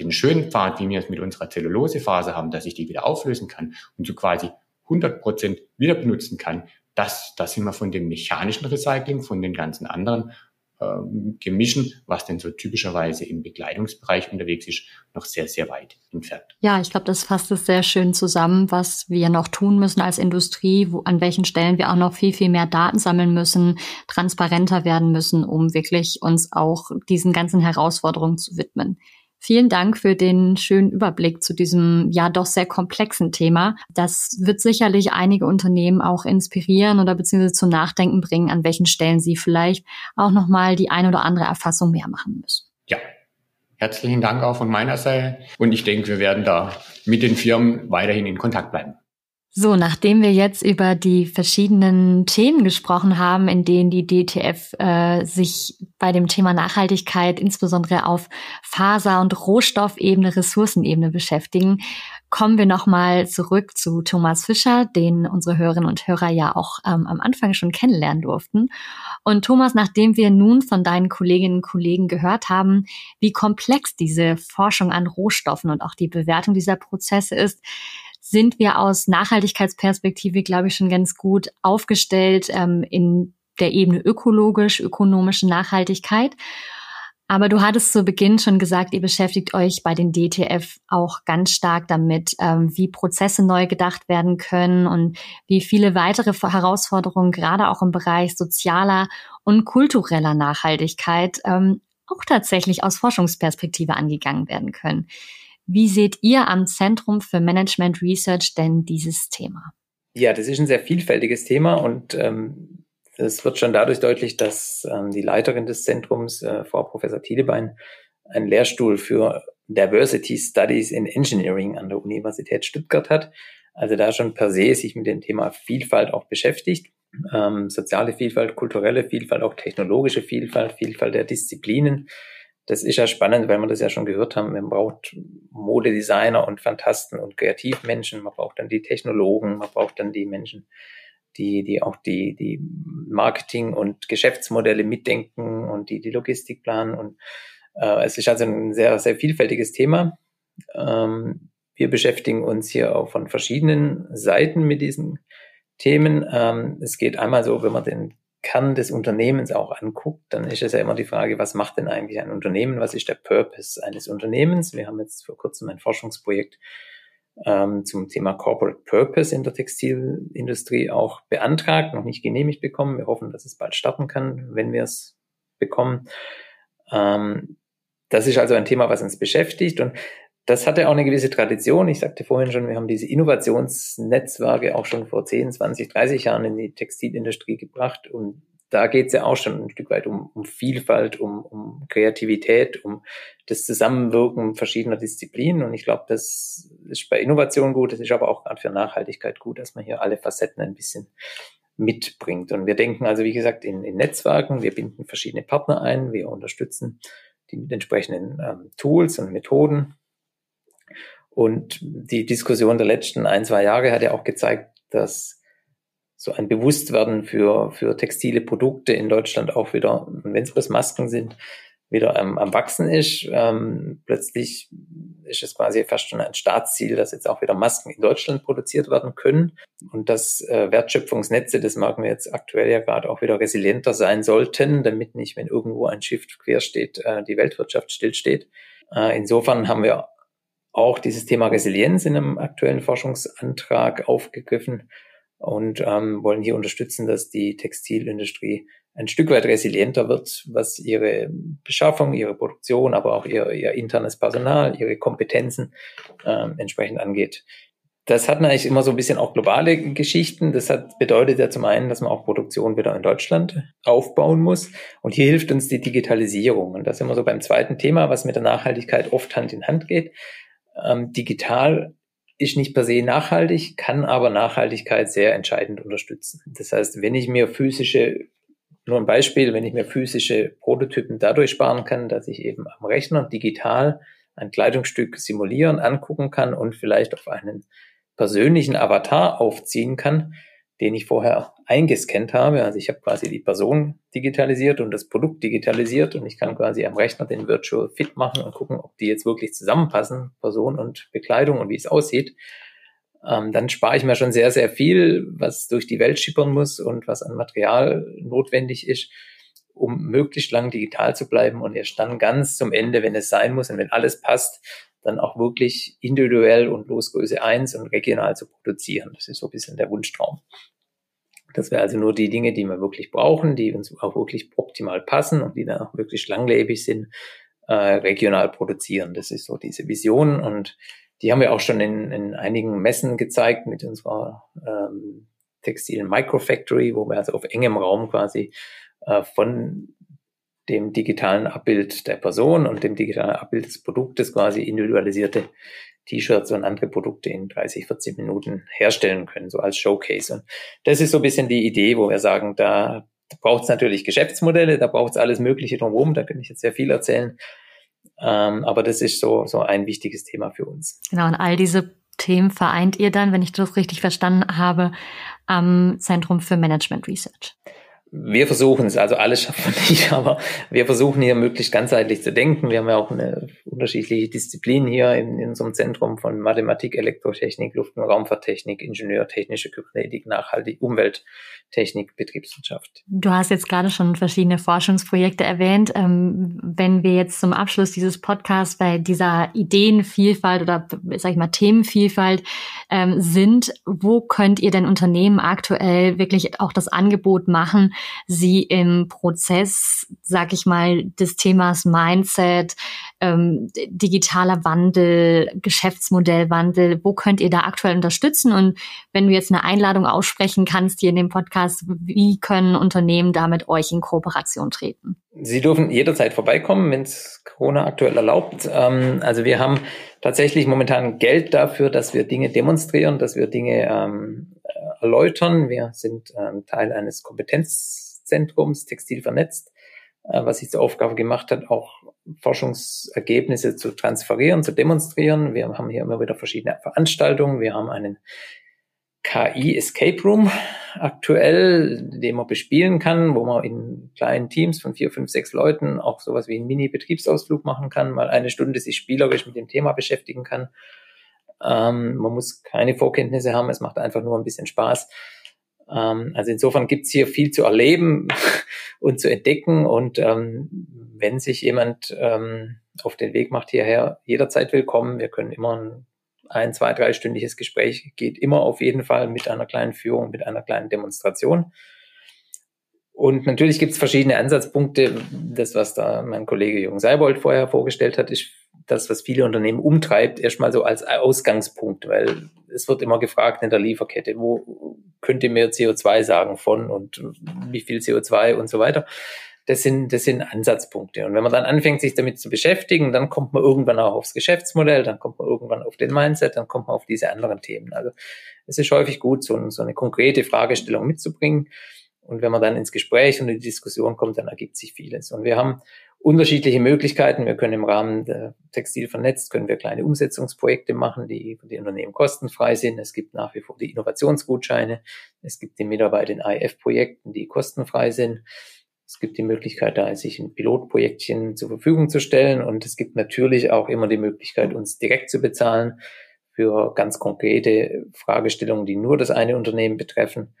Den schönen Pfad, wie wir es mit unserer Zellulosephase haben, dass ich die wieder auflösen kann und so quasi 100 Prozent wieder benutzen kann, das, das sind wir von dem mechanischen Recycling, von den ganzen anderen ähm, Gemischen, was denn so typischerweise im Bekleidungsbereich unterwegs ist, noch sehr, sehr weit entfernt. Ja, ich glaube, das fasst es sehr schön zusammen, was wir noch tun müssen als Industrie, wo, an welchen Stellen wir auch noch viel, viel mehr Daten sammeln müssen, transparenter werden müssen, um wirklich uns auch diesen ganzen Herausforderungen zu widmen. Vielen Dank für den schönen Überblick zu diesem ja doch sehr komplexen Thema. Das wird sicherlich einige Unternehmen auch inspirieren oder beziehungsweise zum Nachdenken bringen, an welchen Stellen sie vielleicht auch nochmal die ein oder andere Erfassung mehr machen müssen. Ja, herzlichen Dank auch von meiner Seite. Und ich denke, wir werden da mit den Firmen weiterhin in Kontakt bleiben. So, nachdem wir jetzt über die verschiedenen Themen gesprochen haben, in denen die DTF äh, sich bei dem Thema Nachhaltigkeit insbesondere auf Faser- und Rohstoffebene, Ressourcenebene beschäftigen, kommen wir nochmal zurück zu Thomas Fischer, den unsere Hörerinnen und Hörer ja auch ähm, am Anfang schon kennenlernen durften. Und Thomas, nachdem wir nun von deinen Kolleginnen und Kollegen gehört haben, wie komplex diese Forschung an Rohstoffen und auch die Bewertung dieser Prozesse ist, sind wir aus Nachhaltigkeitsperspektive, glaube ich, schon ganz gut aufgestellt ähm, in der Ebene ökologisch, ökonomische Nachhaltigkeit. Aber du hattest zu Beginn schon gesagt, ihr beschäftigt euch bei den DTF auch ganz stark damit, ähm, wie Prozesse neu gedacht werden können und wie viele weitere Herausforderungen gerade auch im Bereich sozialer und kultureller Nachhaltigkeit ähm, auch tatsächlich aus Forschungsperspektive angegangen werden können. Wie seht ihr am Zentrum für Management Research denn dieses Thema? Ja, das ist ein sehr vielfältiges Thema und ähm, Das wird schon dadurch deutlich, dass ähm, die Leiterin des Zentrums, äh, Frau Professor Thielebein, einen Lehrstuhl für Diversity Studies in Engineering an der Universität Stuttgart hat. Also da schon per se sich mit dem Thema Vielfalt auch beschäftigt. Ähm, soziale Vielfalt, kulturelle Vielfalt, auch technologische Vielfalt, Vielfalt der Disziplinen. Das ist ja spannend, weil wir das ja schon gehört haben. Man braucht Modedesigner und Fantasten und Kreativmenschen. Man braucht dann die Technologen. Man braucht dann die Menschen, die, die auch die, die Marketing- und Geschäftsmodelle mitdenken und die die Logistik planen. Und äh, es ist also ein sehr, sehr vielfältiges Thema. Ähm, wir beschäftigen uns hier auch von verschiedenen Seiten mit diesen Themen. Ähm, es geht einmal so, wenn man den Kern des Unternehmens auch anguckt, dann ist es ja immer die Frage, was macht denn eigentlich ein Unternehmen? Was ist der Purpose eines Unternehmens? Wir haben jetzt vor kurzem ein Forschungsprojekt ähm, zum Thema Corporate Purpose in der Textilindustrie auch beantragt, noch nicht genehmigt bekommen. Wir hoffen, dass es bald starten kann, wenn wir es bekommen. Ähm, das ist also ein Thema, was uns beschäftigt und das hatte auch eine gewisse Tradition. Ich sagte vorhin schon, wir haben diese Innovationsnetzwerke auch schon vor 10, 20, 30 Jahren in die Textilindustrie gebracht und da geht es ja auch schon ein Stück weit um, um Vielfalt, um, um Kreativität, um das Zusammenwirken verschiedener Disziplinen. Und ich glaube, das ist bei Innovation gut, das ist aber auch gerade für Nachhaltigkeit gut, dass man hier alle Facetten ein bisschen mitbringt. Und wir denken also, wie gesagt, in, in Netzwerken, wir binden verschiedene Partner ein, wir unterstützen die mit entsprechenden ähm, Tools und Methoden. Und die Diskussion der letzten ein, zwei Jahre hat ja auch gezeigt, dass so ein Bewusstwerden für, für textile Produkte in Deutschland auch wieder, wenn es bloß Masken sind, wieder ähm, am Wachsen ist. Ähm, plötzlich ist es quasi fast schon ein Staatsziel, dass jetzt auch wieder Masken in Deutschland produziert werden können und dass äh, Wertschöpfungsnetze, das merken wir jetzt aktuell ja gerade auch wieder resilienter sein sollten, damit nicht, wenn irgendwo ein Schiff quer steht, äh, die Weltwirtschaft stillsteht. Äh, insofern haben wir auch dieses Thema Resilienz in einem aktuellen Forschungsantrag aufgegriffen und ähm, wollen hier unterstützen, dass die Textilindustrie ein Stück weit resilienter wird, was ihre Beschaffung, ihre Produktion, aber auch ihr, ihr internes Personal, ihre Kompetenzen ähm, entsprechend angeht. Das hat eigentlich immer so ein bisschen auch globale Geschichten. Das hat bedeutet ja zum einen, dass man auch Produktion wieder in Deutschland aufbauen muss. Und hier hilft uns die Digitalisierung. Und das ist immer so beim zweiten Thema, was mit der Nachhaltigkeit oft Hand in Hand geht. Ähm, digital ist nicht per se nachhaltig, kann aber Nachhaltigkeit sehr entscheidend unterstützen. Das heißt, wenn ich mir physische, nur ein Beispiel, wenn ich mir physische Prototypen dadurch sparen kann, dass ich eben am Rechner digital ein Kleidungsstück simulieren, angucken kann und vielleicht auf einen persönlichen Avatar aufziehen kann, den ich vorher eingescannt habe. Also ich habe quasi die Person digitalisiert und das Produkt digitalisiert und ich kann quasi am Rechner den Virtual Fit machen und gucken, ob die jetzt wirklich zusammenpassen, Person und Bekleidung und wie es aussieht. Ähm, dann spare ich mir schon sehr, sehr viel, was durch die Welt schippern muss und was an Material notwendig ist, um möglichst lang digital zu bleiben und erst dann ganz zum Ende, wenn es sein muss und wenn alles passt, dann auch wirklich individuell und Losgröße 1 und regional zu produzieren. Das ist so ein bisschen der Wunschtraum. Das wäre also nur die Dinge, die wir wirklich brauchen, die uns auch wirklich optimal passen und die dann auch wirklich langlebig sind, äh, regional produzieren. Das ist so diese Vision und die haben wir auch schon in, in einigen Messen gezeigt mit unserer ähm, textilen Microfactory, wo wir also auf engem Raum quasi äh, von dem digitalen Abbild der Person und dem digitalen Abbild des Produktes quasi individualisierte T-Shirts und andere Produkte in 30, 40 Minuten herstellen können, so als Showcase. Und das ist so ein bisschen die Idee, wo wir sagen, da braucht es natürlich Geschäftsmodelle, da braucht es alles Mögliche drumherum, da kann ich jetzt sehr viel erzählen. Ähm, aber das ist so, so ein wichtiges Thema für uns. Genau, und all diese Themen vereint ihr dann, wenn ich das richtig verstanden habe, am Zentrum für Management Research wir versuchen es, also alles schaffen wir nicht, aber wir versuchen hier möglichst ganzheitlich zu denken. Wir haben ja auch eine unterschiedliche Disziplinen hier in, in unserem Zentrum von Mathematik, Elektrotechnik, Luft- und Raumfahrttechnik, Ingenieur, technische Kybernetik, Nachhaltig, Umwelttechnik, Betriebswirtschaft. Du hast jetzt gerade schon verschiedene Forschungsprojekte erwähnt. Ähm, wenn wir jetzt zum Abschluss dieses Podcasts bei dieser Ideenvielfalt oder, sag ich mal, Themenvielfalt ähm, sind, wo könnt ihr denn Unternehmen aktuell wirklich auch das Angebot machen, Sie im Prozess, sag ich mal, des Themas Mindset, ähm, digitaler Wandel, Geschäftsmodellwandel, wo könnt ihr da aktuell unterstützen? Und wenn du jetzt eine Einladung aussprechen kannst hier in dem Podcast, wie können Unternehmen da mit euch in Kooperation treten? Sie dürfen jederzeit vorbeikommen, wenn es Corona aktuell erlaubt. Ähm, also wir haben tatsächlich momentan Geld dafür, dass wir Dinge demonstrieren, dass wir Dinge ähm, erläutern. Wir sind ähm, Teil eines Kompetenzzentrums, Textil vernetzt, äh, was sich zur Aufgabe gemacht hat, auch Forschungsergebnisse zu transferieren, zu demonstrieren. Wir haben hier immer wieder verschiedene Veranstaltungen. Wir haben einen KI Escape Room aktuell, den man bespielen kann, wo man in kleinen Teams von vier, fünf, sechs Leuten auch sowas wie einen Mini-Betriebsausflug machen kann, mal eine Stunde sich spielerisch mit dem Thema beschäftigen kann. Ähm, man muss keine Vorkenntnisse haben, es macht einfach nur ein bisschen Spaß. Ähm, also insofern gibt's hier viel zu erleben und zu entdecken. Und ähm, wenn sich jemand ähm, auf den Weg macht hierher, jederzeit willkommen. Wir können immer ein, ein zwei, dreistündiges Gespräch geht immer auf jeden Fall mit einer kleinen Führung, mit einer kleinen Demonstration. Und natürlich gibt es verschiedene Ansatzpunkte. Das, was da mein Kollege Jürgen Seibold vorher vorgestellt hat, ist das, was viele Unternehmen umtreibt, erstmal so als Ausgangspunkt, weil es wird immer gefragt in der Lieferkette, wo könnt ihr mir CO2 sagen von und wie viel CO2 und so weiter. Das sind, das sind Ansatzpunkte. Und wenn man dann anfängt, sich damit zu beschäftigen, dann kommt man irgendwann auch aufs Geschäftsmodell, dann kommt man irgendwann auf den Mindset, dann kommt man auf diese anderen Themen. Also es ist häufig gut, so, so eine konkrete Fragestellung mitzubringen und wenn man dann ins Gespräch und in die Diskussion kommt, dann ergibt sich vieles. Und wir haben unterschiedliche Möglichkeiten. Wir können im Rahmen der Textil vernetzt, können wir kleine Umsetzungsprojekte machen, die für die Unternehmen kostenfrei sind. Es gibt nach wie vor die Innovationsgutscheine. Es gibt die Mitarbeit in IF-Projekten, die kostenfrei sind. Es gibt die Möglichkeit, da sich ein Pilotprojektchen zur Verfügung zu stellen. Und es gibt natürlich auch immer die Möglichkeit, uns direkt zu bezahlen für ganz konkrete Fragestellungen, die nur das eine Unternehmen betreffen.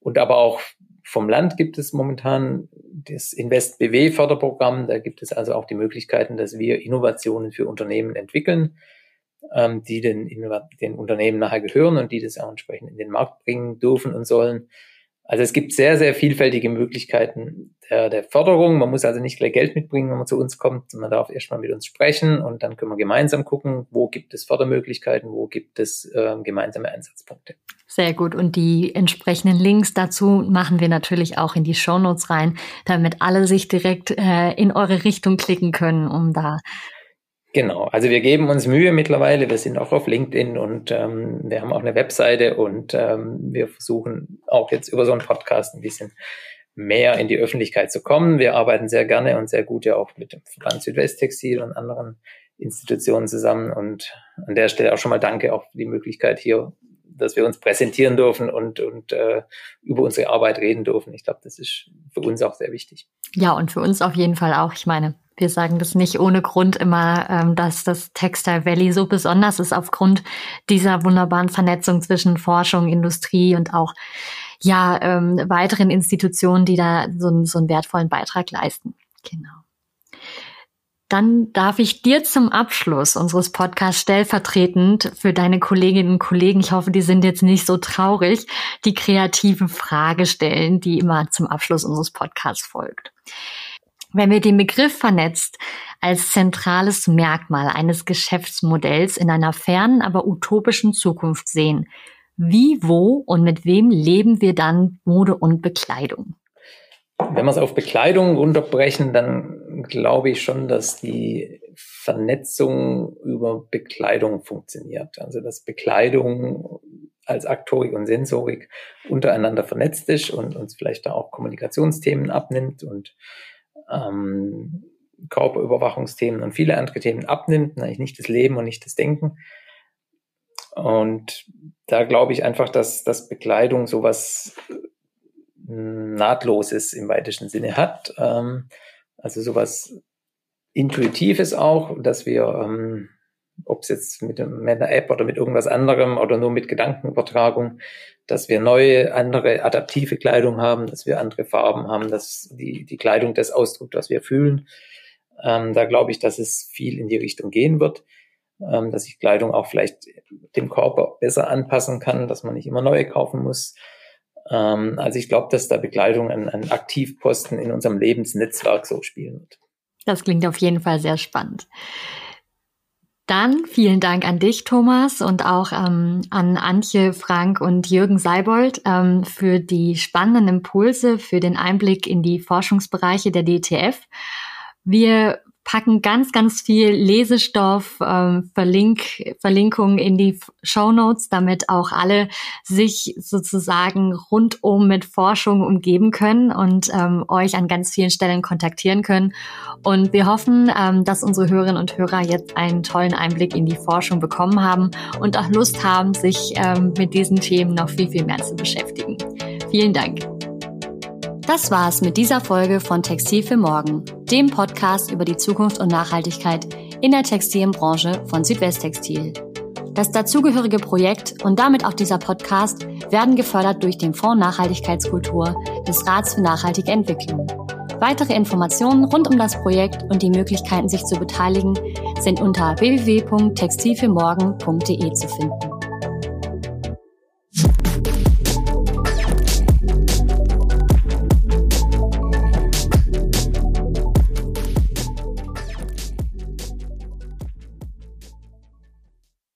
Und aber auch vom Land gibt es momentan das Invest BW Förderprogramm. Da gibt es also auch die Möglichkeiten, dass wir Innovationen für Unternehmen entwickeln, ähm, die den, den Unternehmen nachher gehören und die das auch entsprechend in den Markt bringen dürfen und sollen. Also es gibt sehr, sehr vielfältige Möglichkeiten der, der Förderung. Man muss also nicht gleich Geld mitbringen, wenn man zu uns kommt. Man darf erstmal mit uns sprechen und dann können wir gemeinsam gucken, wo gibt es Fördermöglichkeiten, wo gibt es äh, gemeinsame Einsatzpunkte. Sehr gut. Und die entsprechenden Links dazu machen wir natürlich auch in die Shownotes rein, damit alle sich direkt äh, in eure Richtung klicken können, um da Genau, also wir geben uns Mühe mittlerweile, wir sind auch auf LinkedIn und ähm, wir haben auch eine Webseite und ähm, wir versuchen auch jetzt über so einen Podcast ein bisschen mehr in die Öffentlichkeit zu kommen. Wir arbeiten sehr gerne und sehr gut ja auch mit dem Verband Südwesttextil und anderen Institutionen zusammen und an der Stelle auch schon mal danke auch für die Möglichkeit hier, dass wir uns präsentieren dürfen und, und äh, über unsere Arbeit reden dürfen. Ich glaube, das ist für uns auch sehr wichtig. Ja, und für uns auf jeden Fall auch. Ich meine, wir sagen das nicht ohne Grund immer, ähm, dass das Textile Valley so besonders ist aufgrund dieser wunderbaren Vernetzung zwischen Forschung, Industrie und auch ja ähm, weiteren Institutionen, die da so, so einen wertvollen Beitrag leisten. Genau. Dann darf ich dir zum Abschluss unseres Podcasts stellvertretend für deine Kolleginnen und Kollegen, ich hoffe, die sind jetzt nicht so traurig, die kreative Frage stellen, die immer zum Abschluss unseres Podcasts folgt. Wenn wir den Begriff vernetzt als zentrales Merkmal eines Geschäftsmodells in einer fernen, aber utopischen Zukunft sehen, wie, wo und mit wem leben wir dann Mode und Bekleidung? Wenn wir es auf Bekleidung runterbrechen, dann glaube ich schon, dass die Vernetzung über Bekleidung funktioniert. Also dass Bekleidung als Aktorik und Sensorik untereinander vernetzt ist und uns vielleicht da auch Kommunikationsthemen abnimmt und ähm, Körperüberwachungsthemen und viele andere Themen abnimmt, nämlich nicht das Leben und nicht das Denken. Und da glaube ich einfach, dass, dass Bekleidung sowas hm, Nahtloses im weitesten Sinne hat. Ähm, also sowas Intuitives auch, dass wir, ähm, ob es jetzt mit, einer App oder mit irgendwas anderem oder nur mit Gedankenübertragung, dass wir neue, andere adaptive Kleidung haben, dass wir andere Farben haben, dass die, die Kleidung das ausdrückt, was wir fühlen. Ähm, da glaube ich, dass es viel in die Richtung gehen wird, ähm, dass ich Kleidung auch vielleicht dem Körper besser anpassen kann, dass man nicht immer neue kaufen muss. Ähm, also ich glaube, dass da Begleitung ein, ein Aktivposten in unserem Lebensnetzwerk so spielen wird. Das klingt auf jeden Fall sehr spannend. Dann vielen Dank an dich, Thomas, und auch ähm, an Antje, Frank und Jürgen Seibold ähm, für die spannenden Impulse, für den Einblick in die Forschungsbereiche der DTF. Wir packen ganz, ganz viel Lesestoff, ähm, Verlink, Verlinkungen in die Show Notes, damit auch alle sich sozusagen rundum mit Forschung umgeben können und ähm, euch an ganz vielen Stellen kontaktieren können. Und wir hoffen, ähm, dass unsere Hörerinnen und Hörer jetzt einen tollen Einblick in die Forschung bekommen haben und auch Lust haben, sich ähm, mit diesen Themen noch viel, viel mehr zu beschäftigen. Vielen Dank. Das war's mit dieser Folge von Textil für Morgen, dem Podcast über die Zukunft und Nachhaltigkeit in der Textilbranche von Südwesttextil. Das dazugehörige Projekt und damit auch dieser Podcast werden gefördert durch den Fonds Nachhaltigkeitskultur des Rats für nachhaltige Entwicklung. Weitere Informationen rund um das Projekt und die Möglichkeiten, sich zu beteiligen, sind unter www.textilfürmorgen.de zu finden.